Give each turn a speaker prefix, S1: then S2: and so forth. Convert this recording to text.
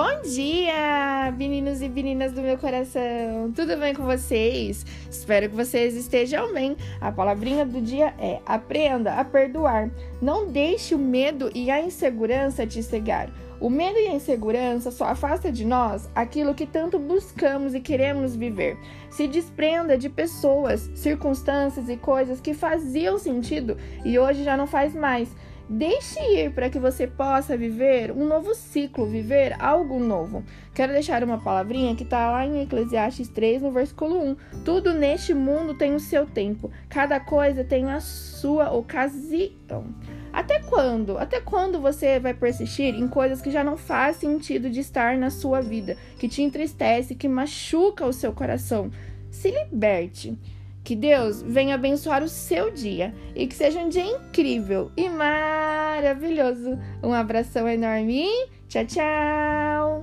S1: Bom dia, meninos e meninas do meu coração. Tudo bem com vocês? Espero que vocês estejam bem. A palavrinha do dia é: aprenda a perdoar. Não deixe o medo e a insegurança te cegar. O medo e a insegurança só afasta de nós aquilo que tanto buscamos e queremos viver. Se desprenda de pessoas, circunstâncias e coisas que faziam sentido e hoje já não faz mais. Deixe ir para que você possa viver um novo ciclo, viver algo novo. Quero deixar uma palavrinha que está lá em Eclesiastes 3, no versículo 1. Tudo neste mundo tem o seu tempo, cada coisa tem a sua ocasião. Até quando? Até quando você vai persistir em coisas que já não faz sentido de estar na sua vida, que te entristece, que machuca o seu coração? Se liberte. Que Deus venha abençoar o seu dia e que seja um dia incrível e maravilhoso. Um abração enorme. Tchau, tchau.